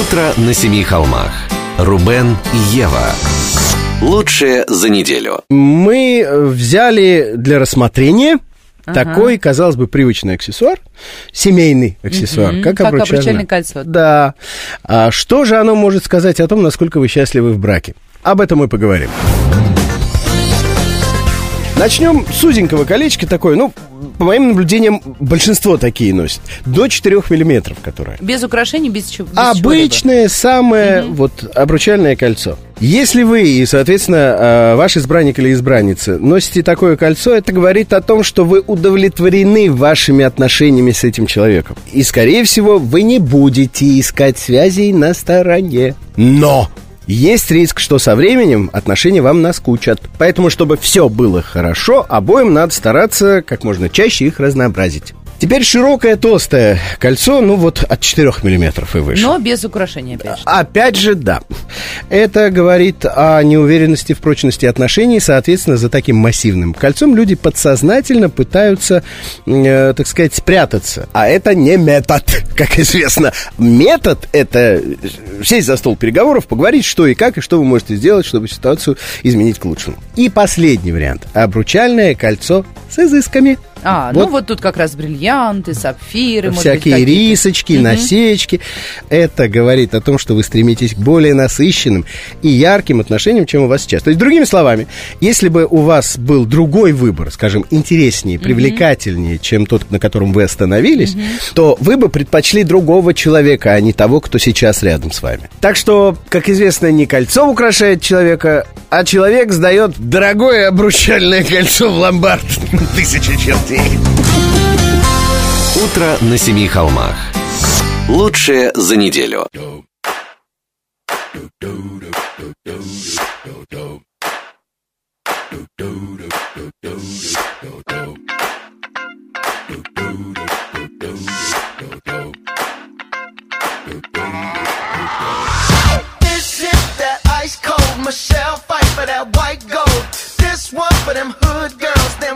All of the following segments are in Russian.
Утро на семи холмах. Рубен и Ева. Лучшее за неделю. Мы взяли для рассмотрения такой, казалось бы, привычный аксессуар, семейный аксессуар, Мгм, как, как обручальное. обручальное кольцо. Да. А что же оно может сказать о том, насколько вы счастливы в браке? Об этом мы поговорим. Начнем с узенького колечка такое, ну, по моим наблюдениям, большинство такие носят. До 4 миллиметров, которое. Без украшений, без чего. без Обычное самое вот обручальное кольцо. Если вы и, соответственно, э, ваш избранник или избранница носите такое кольцо, это говорит о том, что вы удовлетворены вашими отношениями с этим человеком. И, скорее всего, вы не будете искать связей на стороне. Но! Есть риск, что со временем отношения вам наскучат. Поэтому, чтобы все было хорошо, обоим надо стараться как можно чаще их разнообразить. Теперь широкое толстое кольцо, ну вот от 4 миллиметров и выше. Но без украшений, опять же. Опять же, да. Это говорит о неуверенности в прочности отношений. Соответственно, за таким массивным кольцом люди подсознательно пытаются, э, так сказать, спрятаться. А это не метод, как известно. Метод – это сесть за стол переговоров, поговорить, что и как, и что вы можете сделать, чтобы ситуацию изменить к лучшему. И последний вариант – обручальное кольцо с изысками. А, Вот. ну вот тут как раз бриллианты, сапфиры, быть, Всякие какие-то. рисочки, насечки. Это говорит о том, что вы стремитесь к более насыщенным и ярким отношениям, чем у вас сейчас. То есть, другими словами, если бы у вас был другой выбор, скажем, интереснее, привлекательнее, чем тот, на котором вы остановились, то вы бы предпочли другого человека, а не того, кто сейчас рядом с вами. Так что, как известно, не кольцо украшает человека, а человек сдает дорогое обручальное кольцо в ломбард. Тысяча чертей. Утро на семи холмах. Лучшее за неделю. Michelle fight for that white gold. This one for them hood girls, them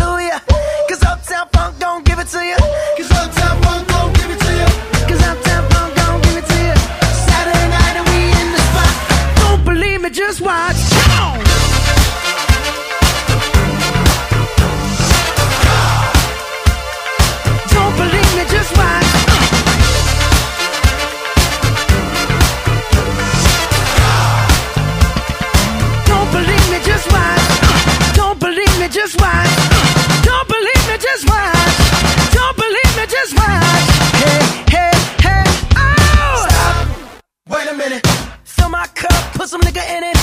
Put some nigga in it.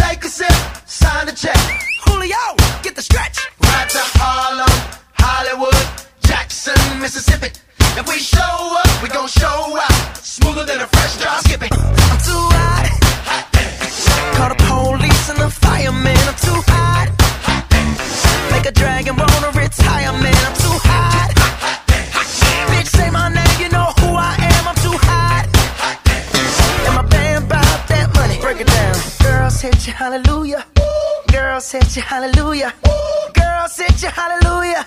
Take a sip, sign the check. Julio, get the stretch. Right to Harlem, Hollywood, Jackson, Mississippi. If we show up, we gon' show set you hallelujah. Girl, set you hallelujah.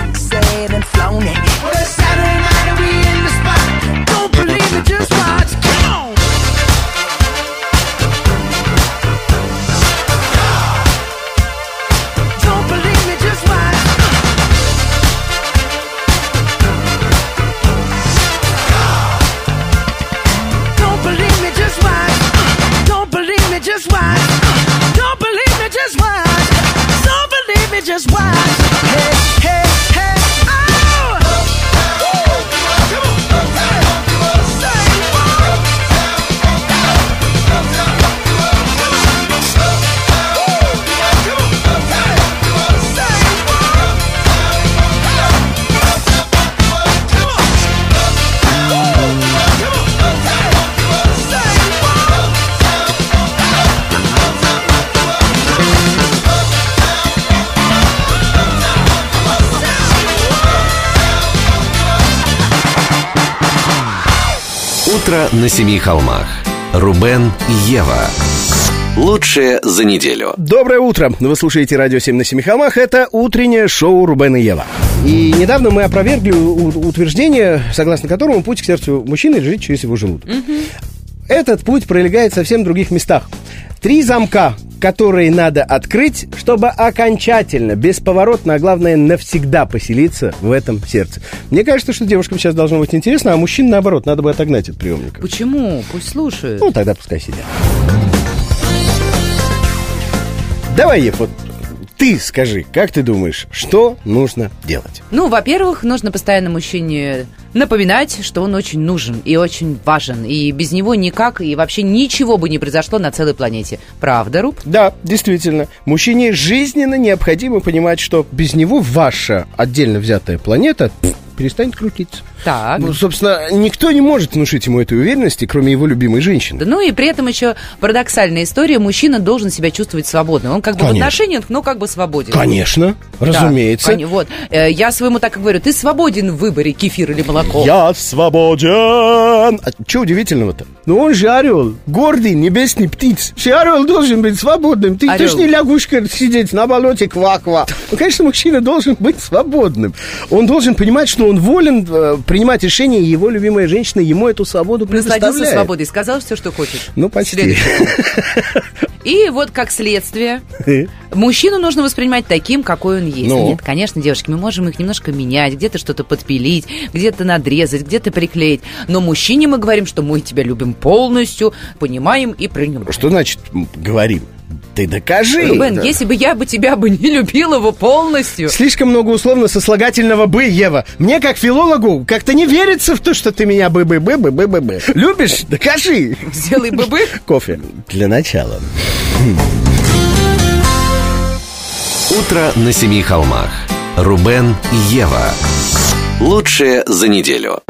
на семи холмах. Рубен и Ева. Лучшее за неделю. Доброе утро! Вы слушаете радио 7 на семи холмах. Это утреннее шоу Рубен и Ева. И недавно мы опровергли утверждение, согласно которому путь к сердцу мужчины лежит через его желудок. Этот путь пролегает в совсем других местах. Три замка, которые надо открыть, чтобы окончательно, бесповоротно, а главное навсегда поселиться в этом сердце. Мне кажется, что девушкам сейчас должно быть интересно, а мужчин, наоборот, надо бы отогнать от приемника. Почему? Пусть слушают. Ну, тогда пускай сидят. Давай, Ев, вот ты скажи, как ты думаешь, что нужно делать? Ну, во-первых, нужно постоянно мужчине напоминать, что он очень нужен и очень важен. И без него никак и вообще ничего бы не произошло на целой планете. Правда, Руб? Да, действительно, мужчине жизненно необходимо понимать, что без него ваша отдельно взятая планета пф, перестанет крутиться. Так. Ну, собственно, никто не может внушить ему этой уверенности, кроме его любимой женщины. Да, Ну и при этом еще парадоксальная история. Мужчина должен себя чувствовать свободным. Он как бы в Конечно. отношениях, но как бы свободен. Конечно, Да, разумеется. коне- вот. Э, Я своему так и говорю, ты свободен в выборе кефир или молоко. Я свободен. А что удивительного-то? Ну он же орел, гордый небесный птиц. Все орел должен быть свободным. Ты, ты Орел. ж не лягушка сидеть на болоте ква-ква. Ну, конечно, мужчина должен быть свободным. Он должен понимать, что он волен э, принимать решения, и его любимая женщина ему эту свободу Насладился предоставляет. свободой, сказал все, что хочешь. Ну, почти. И вот как следствие, мужчину нужно воспринимать таким, какой он есть. Ну? Нет, конечно, девушки, мы можем их немножко менять, где-то что-то подпилить, где-то надрезать, где-то приклеить. Но мужчине мы говорим, что мы тебя любим полностью, понимаем и принимаем. Что значит говорим? Ты докажи. Рубен, Да. если бы я бы тебя бы не любила его полностью, Слишком много условно сослагательного «бы», Ева. Мне, как филологу, как-то не верится в то, что ты меня бы-бы-бы-бы-бы-бы. Любишь? Докажи. сделай бы бы. Кофе. Для начала. Утро на семи холмах. Рубен и Ева. Лучшее за неделю.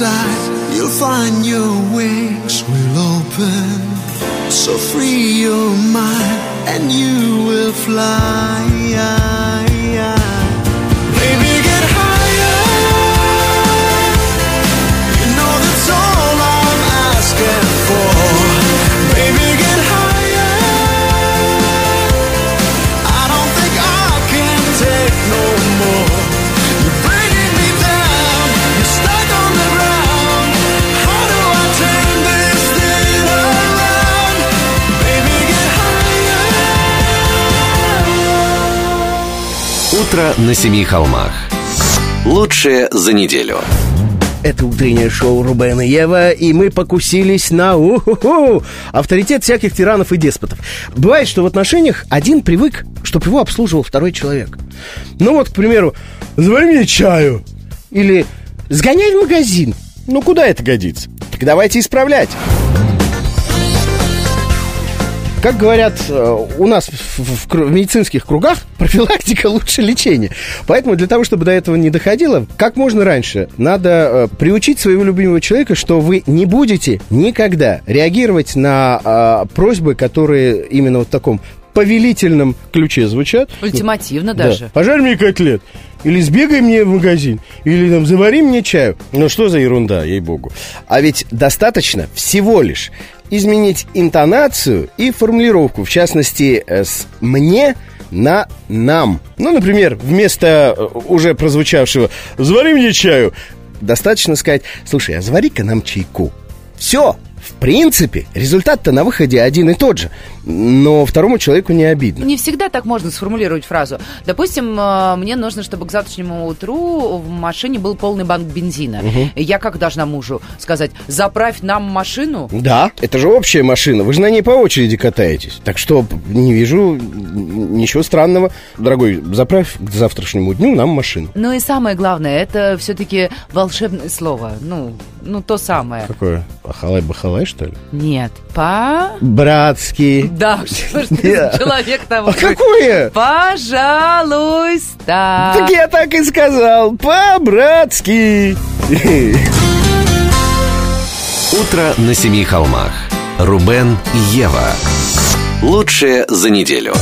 Inside, you'll find your wings will open. So free your mind and you will fly. Утро на семи холмах. Лучшее за неделю. Это утреннее шоу Рубен и Ева, и мы покусились на у-ху-ху, авторитет всяких тиранов и деспотов. Бывает, что в отношениях один привык, чтобы его обслуживал второй человек. Ну вот, к примеру, завари мне чаю. Или сгоняй в магазин. Ну куда это годится? Так давайте исправлять. Как говорят э, у нас в, в кру- в медицинских кругах, профилактика лучше лечения. Поэтому для того, чтобы до этого не доходило, как можно раньше, надо э, приучить своего любимого человека, что вы не будете никогда реагировать на э, просьбы, которые именно вот в таком повелительном ключе звучат. Ультимативно Да. даже. Пожарь мне котлет. Или сбегай мне в магазин. Или там завари мне чаю. Ну что за ерунда, ей-богу. А ведь достаточно всего лишь изменить интонацию и формулировку. В частности, э, с «мне» на «нам». Ну, например, вместо э, уже прозвучавшего «завари мне чаю» достаточно сказать «слушай, а завари-ка нам чайку». Все. В принципе, результат-то на выходе один и тот же. Но второму человеку не обидно. Не всегда так можно сформулировать фразу. Допустим, э, мне нужно, чтобы к завтрашнему утру в машине был полный банк бензина. Я как должна мужу сказать, заправь нам машину? Да, это же общая машина, вы же на ней по очереди катаетесь. Так что не вижу ничего странного. Дорогой, заправь к завтрашнему дню нам машину. Ну и самое главное, это все-таки волшебное слово. Ну, ну то самое. Какое? Ахалай-бахалай, что ли? Нет. По... Братский. Да, человек того. А какое? Пожалуйста. Так я так и сказал, по-братски. Утро на семи холмах. Рубен и Ева. Лучшее за неделю.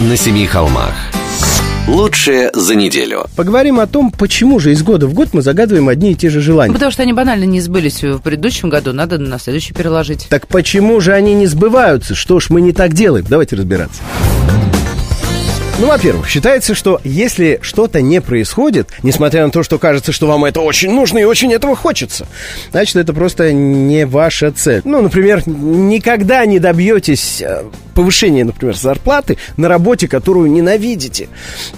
На семи холмах. Лучшее за неделю. Поговорим о том, почему же из года в год мы загадываем одни и те же желания. Потому что они банально не сбылись в предыдущем году, надо на следующий переложить. Так почему же они не сбываются? Что ж мы не так делаем? Давайте разбираться. Ну, во-первых, считается, что если что-то не происходит, несмотря на то, что кажется, что вам это очень нужно и очень этого хочется, значит, это просто не ваша цель. Ну, например, никогда не добьетесь повышения, например, зарплаты на работе, которую ненавидите.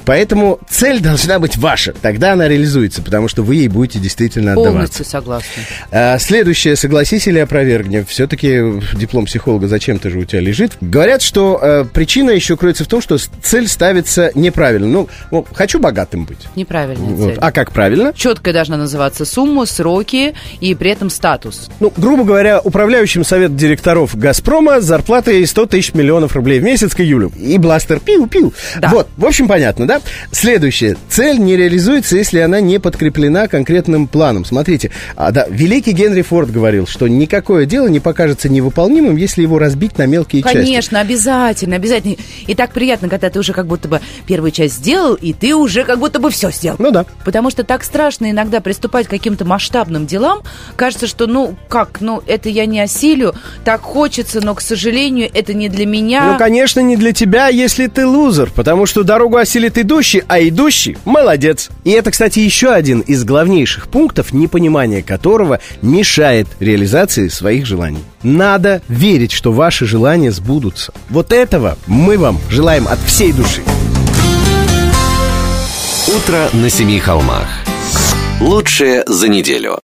Поэтому цель должна быть ваша. Тогда она реализуется, потому что вы ей будете действительно отдаваться. Полностью согласна. А, Следующее, согласись или опровергни. Все-таки диплом психолога зачем-то же у тебя лежит. Говорят, что э, причина еще кроется в том, что цель ставится неправильно. Ну, вот, хочу богатым быть. Неправильная Вот. цель. А как правильно? Четкая должна называться сумма, сроки и при этом статус. Ну, грубо говоря, управляющим совет директоров «Газпрома» зарплатой 100 тысяч миллионов рублей в месяц к июлю. И бластер пиу-пиу. Да. Вот, в общем, понятно, да? Следующее. Цель не реализуется, если она не подкреплена конкретным планом. Смотрите, а, да, великий Генри Форд говорил, что никакое дело не покажется невыполнимым, если его разбить на мелкие части. Конечно, обязательно, обязательно. И так приятно, когда ты уже как будто бы первую часть сделал, и ты уже как будто бы все сделал. Ну да. Потому что так страшно иногда приступать к каким-то масштабным делам. Кажется, что ну как, ну это я не осилю, так хочется, но, к сожалению, это не для меня. Ну, конечно, не для тебя, если ты лузер, потому что дорогу осилит идущий, а идущий – молодец. И это, кстати, еще один из главнейших пунктов, непонимание которого мешает реализации своих желаний. Надо верить, что ваши желания сбудутся. Вот этого мы вам желаем от всей души. Утро на семи холмах. Лучшее за неделю.